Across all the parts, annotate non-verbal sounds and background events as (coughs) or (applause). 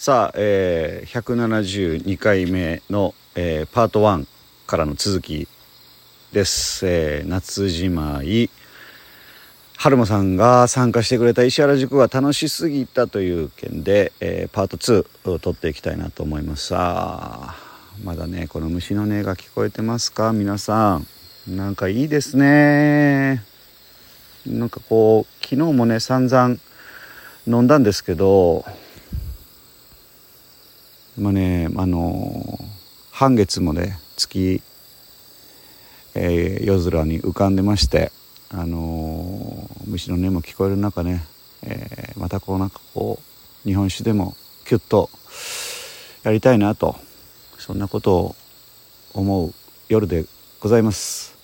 さあ、えー、172回目の、えー、パート1からの続きです。えー、夏じまい春馬さんが参加してくれた石原塾は楽しすぎたという件で、えー、パート2を取っていきたいなと思います。さあまだねこの虫の音が聞こえてますか？皆さんなんかいいですねなんかこう昨日もね散々飲んだんですけどまあねあの半月もね月、えー、夜空に浮かんでましてあの虫の音も聞こえる中ね、えー、またこうなんかこう日本酒でもキュッとやりたいなとそんなことを思う夜でございます。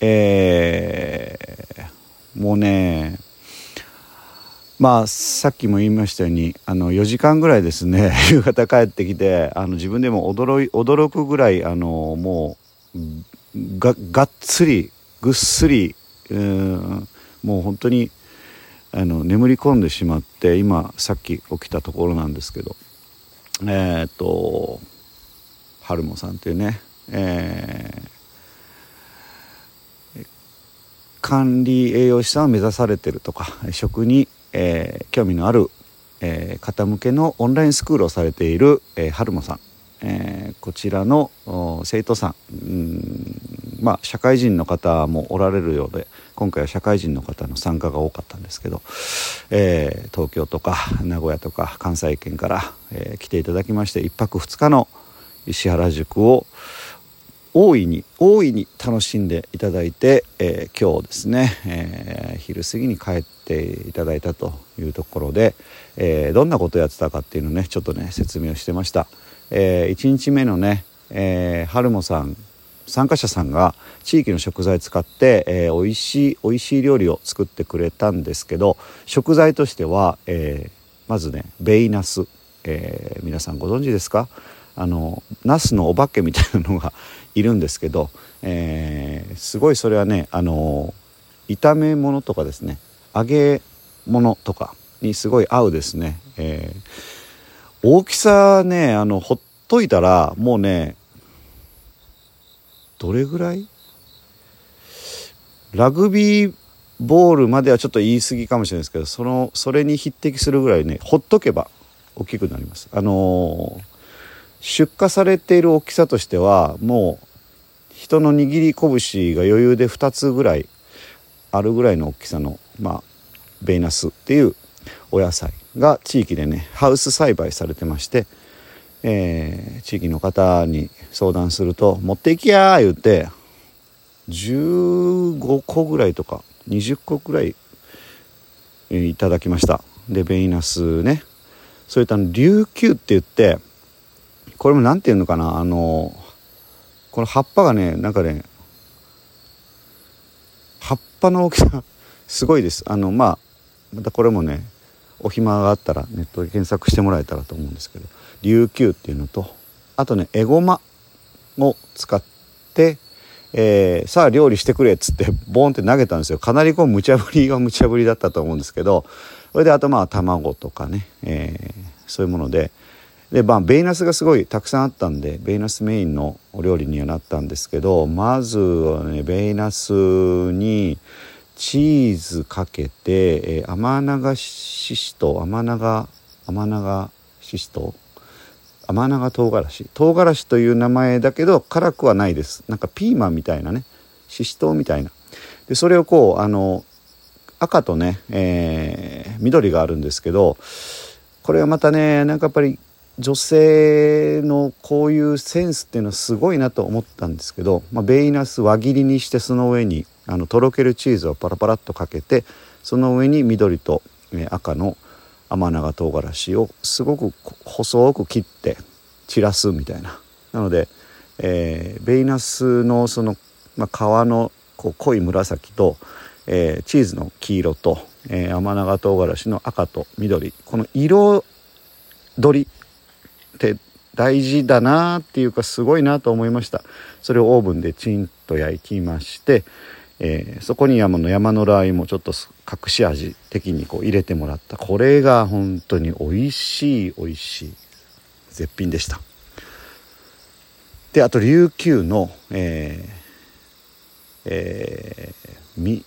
えー、もうねまあさっきも言いましたようにあの4時間ぐらいですね (laughs) 夕方帰ってきてあの自分でも驚い驚くぐらいあのもうががっつりぐっすりうんもう本当にあの眠り込んでしまって今さっき起きたところなんですけど。えっ、と春もさんっていうね、えー、管理栄養士さんを目指されてるとか食にえー、興味のある、えー、方向けのオンラインスクールをされている、えー、春馬さん、え、こちらの生徒さん。んまあ社会人の方もおられるようで今回は社会人の方の参加が多かったんですけど、えー、東京とか名古屋とか関西圏から、えー、来ていただきまして1泊2日の石原塾を大いに大いに楽しんでいただいて、えー、今日ですね、えー、昼過ぎに帰っていただいたというところで、えー、どんなことをやってたかっていうのをねちょっとね説明をしてました、え、1日目のね、えー、春もさん参加者さんが地域の食材使って、えー、美味しい美味しい料理を作ってくれたんですけど食材としては、え、まずねベイナス、え、皆さんご存知ですか？あのナスのお化けみたいなのがいるんですけど、えー、すごいそれはねあの炒め物とかですね。揚げ物とかにすごい合うですね、えー、大きさねあのほっといたらもうねどれぐらい？ラグビーボールまではちょっと言い過ぎかもしれないですけどそのそれに匹敵するぐらいねほっとけば大きくなります。あのー出荷されている大きさとしてはもう人の握り拳が余裕で2つぐらいあるぐらいの大きさの、まあ、ベイナスっていうお野菜が地域でねハウス栽培されてまして、えー、地域の方に相談すると「持っていきや!」言って15個ぐらいとか20個ぐらいいただきましたでベイナスねそれとあの琉球って言ってこれも何て言うのかな？あのこの葉っぱがねなんかね葉っぱの大きさ (laughs) すごいです。あのまあまたこれもねお暇があったらネットで検索してもらえたらと思うんですけど琉球っていうのとあとねエゴマを使って、えー、さあ料理してくれっつってボーンって投げたんですよ。かなりこう無茶ぶりが無茶ぶりだったと思うんですけどそれであとまあ卵とかね、えー、そういうものででまあベイナスがすごいたくさんあったんでベイナスメインのお料理にはなったんですけどまずはねベイナスにチーズかけて、えー、甘長ししと甘長甘長ししと甘長唐辛子。唐辛子という名前だけど辛くはないです。なんかピーマンみたいなねししとうみたいな。でそれをこうあの赤とね、えー、緑があるんですけどこれはまたねなんかやっぱり女性のこういうセンスっていうのはすごいなと思ったんですけど、まあ、ベイナス輪切りにしてその上にあのとろけるチーズをパラパラっとかけてその上に緑と、赤の甘長唐辛子をすごく細く切って散らすみたいな。なので、えー、ベイナスのその、まあ、皮のこう濃い紫と、えー、チーズの黄色と、えー、甘長唐辛子の赤と緑この色取りって大事だなっていうかすごいなと思いました。それをオーブンでチンと焼きまして、えー、そこに山の山のラー油もちょっと隠し味的にこう入れてもらった。これが本当に美味しい美味しい絶品でした。であと琉球のえー、えー、み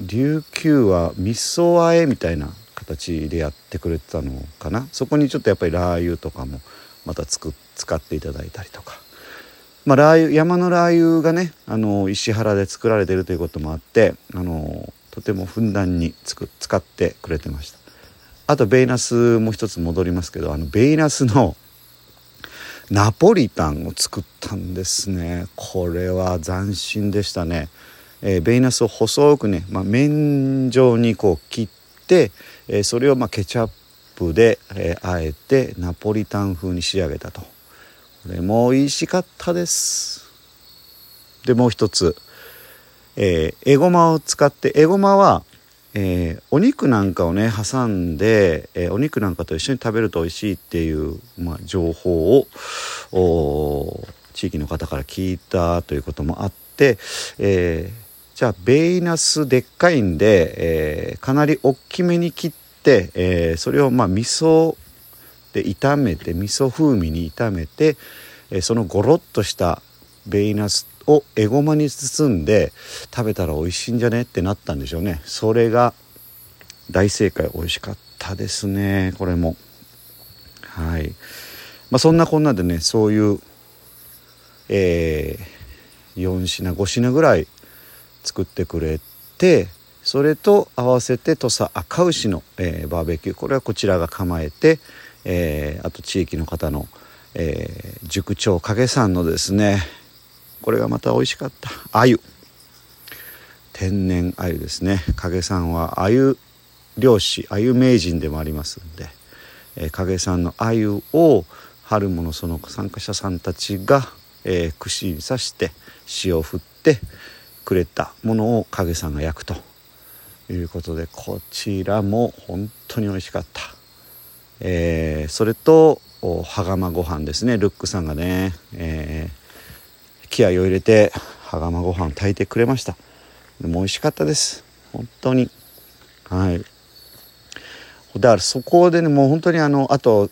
琉球は味噌和えみたいな形でやってくれてたのかな？そこにちょっとやっぱりラー油とかもまたつく使っていただいたりとか、まあ、ラー油山のラー油がねあの石原で作られてるということもあってあのとてもふんだんにつく使ってくれてました。あとベイナスも一つ戻りますけどあのベイナスのナポリタンを作ったんですね。これは斬新でしたね、えー、ベイナスを細くね、まあ、麺状にこう切って、えー、それをまあケチャップで、えー、あえてナポリタン風に仕上げたと。これも美味しかったです。でもう一つ、えー、エゴマを使ってエゴマはえー、お肉なんかをね挟んで、えー、お肉なんかと一緒に食べると美味しいっていう、まあ、情報を地域の方から聞いたということもあって、えー、じゃあベイナスでっかいんで、えかなり大きめに切って、えそれをまあ味噌で炒めて味噌風味に炒めて、えそのゴロッとしたベイナスをエゴマに包んで食べたら美味しいんじゃねってなったんでしょうね。それが大正解美味しかったですねこれも。はい。まあそんなこんなでねそういうえー、4品5品ぐらい作ってくれてそれと合わせて土佐赤牛の、えー、バーベキュー。これはこちらが構えて、えー、あと地域の方の、えー、塾長影さんのですねこれがまた美味しかった。鮎。天然鮎ですね。影さんは鮎漁師鮎名人でもありますんで、えー、影さんの鮎を春ものその参加者さんたちが、えー、串に刺して塩を振ってくれたものを影さんが焼くと。いうことでこちらも本当に美味しかった、えー、それと羽釜ご飯ですね。ルックさんがね、えー気合を入れて羽釜ご飯炊いてくれました。でも美味しかったです。本当に。はい。だからそこでねもう本当にあのあと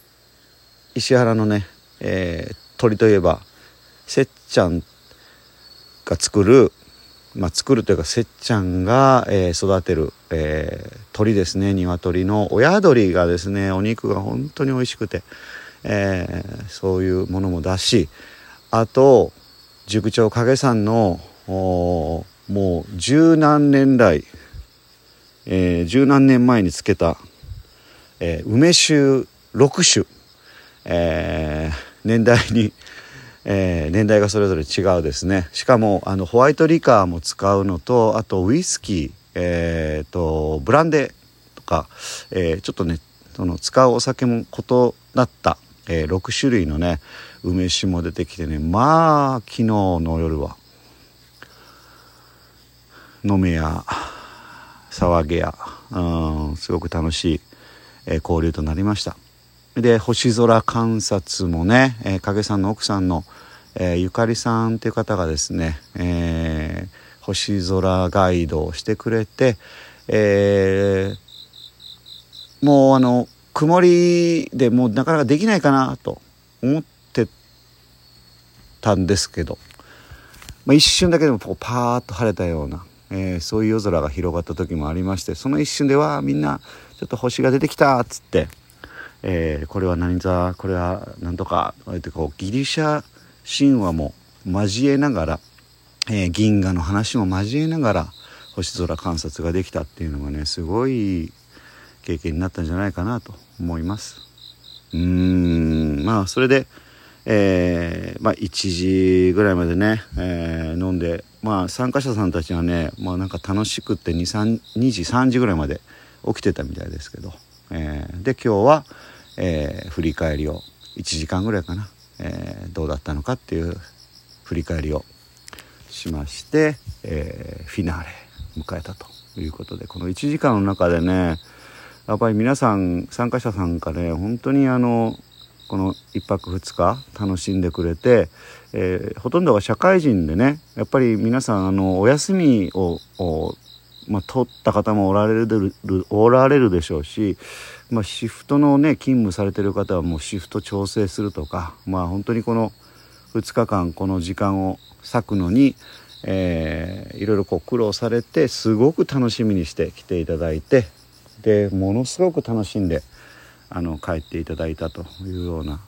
石原のね、えー、鳥といえばせっちゃんが作るまあ、作るというかせっちゃんが、えー、育てる、えー、鳥ですね。鶏の親鳥がですねお肉が本当に美味しくて、えー、そういうものもだしあと塾長影さんのもう十何年来、えー、十何年前につけた、えー、梅酒6種、えー、年代に、えー、年代がそれぞれ違うですね。しかもあのホワイトリカーも使うのとあとウイスキー、えーと、ブランデーとか、えー、ちょっとねその使うお酒も異なった、えー、6種類のね梅酒も出てきてねまあ昨日の夜は飲めや騒げや、うん、すごく楽しい、えー、交流となりました。で星空観察もね、えー、影さんの奥さんの、えー、ゆかりさんっていう方がですね、えー、星空ガイドをしてくれて、えー、もうあの曇りでもうなかなかできないかなと思ってたんですけど、まあ、一瞬だけでもこうパーッと晴れたような、えー、そういう夜空が広がった時もありましてその一瞬ではみんなちょっと星が出てきたっつって、えー、これは何座これは何とかってこうギリシャ神話も交えながら、えー、銀河の話も交えながら星空観察ができたっていうのがねすごい経験になったんじゃないかなと思います。うーんまあそれでえー、まあ、1時ぐらいまでね、え、飲んで、まあ、参加者さんたちはね、まあ、なんか楽しくって2 2時3時ぐらいまで起きてたみたいですけど、えー、で今日は、え振り返りを1時間ぐらいかな、えーどうだったのかっていう振り返りをしまして、えフィナーレ迎えたということでこの1時間の中でねやっぱり皆さん参加者さんからね本当にあのこの1泊2日楽しんでくれて、えー、ほとんどが社会人でねやっぱり皆さんあのお休みをまあ、取った方もおられるおられるでしょうし、まあ、シフトのね勤務されてる方はもうシフト調整するとかまあ本当にこの2日間この時間を割くのに、えー、いろいろこう苦労されてすごく楽しみにして来ていただいてでものすごく楽しんであの帰っていただいたというような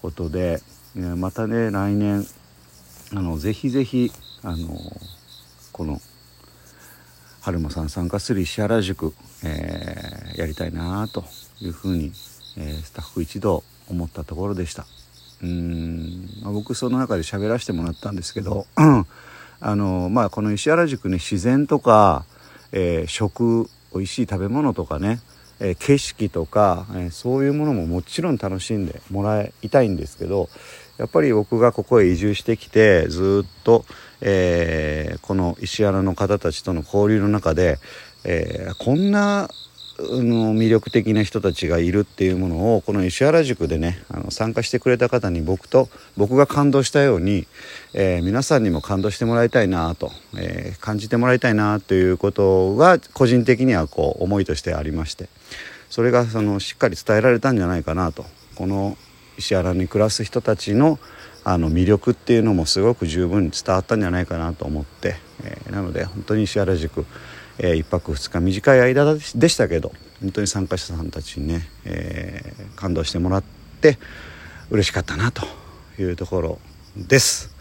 ことで、またね来年あのぜひぜひあのこの春馬さん参加する石原塾、えー、やりたいなというふうに、えー、スタッフ一同思ったところでした。うんまあ僕その中で喋らせてもらったんですけど (coughs) あのまあこの石原塾ね自然とか、えー、食美味しい食べ物とかねえー、景色とか、えー、そういうものももちろん楽しんでもらいたいんですけどやっぱり僕がここへ移住してきてずっと、えー、この石原の方たちとの交流の中で、えこんなの魅力的な人たちがいるっていうものをこの石原塾でねあの参加してくれた方に僕と僕が感動したように、えー、皆さんにも感動してもらいたいなと、えー、感じてもらいたいなということが個人的にはこう思いとしてありましてそれがそのしっかり伝えられたんじゃないかなとこの石原に暮らす人たちのあの魅力っていうのもすごく十分に伝わったんじゃないかなと思って、えー、なので本当に石原塾えー、1泊2日短い間でしたけど本当に参加者さんたちにね、えー、感動してもらって嬉しかったなというところです。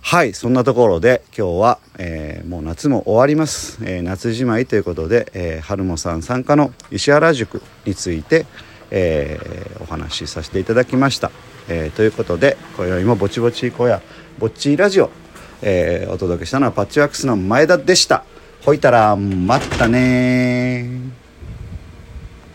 はいそんなところで今日は、えー、もう夏も終わります、えー、夏じまいということで、えー、春もさん参加の石原塾について、えー、お話しさせていただきました、えー、ということで今宵もぼちぼち小屋ぼっちラジオ、えー、お届けしたのはパッチワークスの前田でした。ほいたらまったね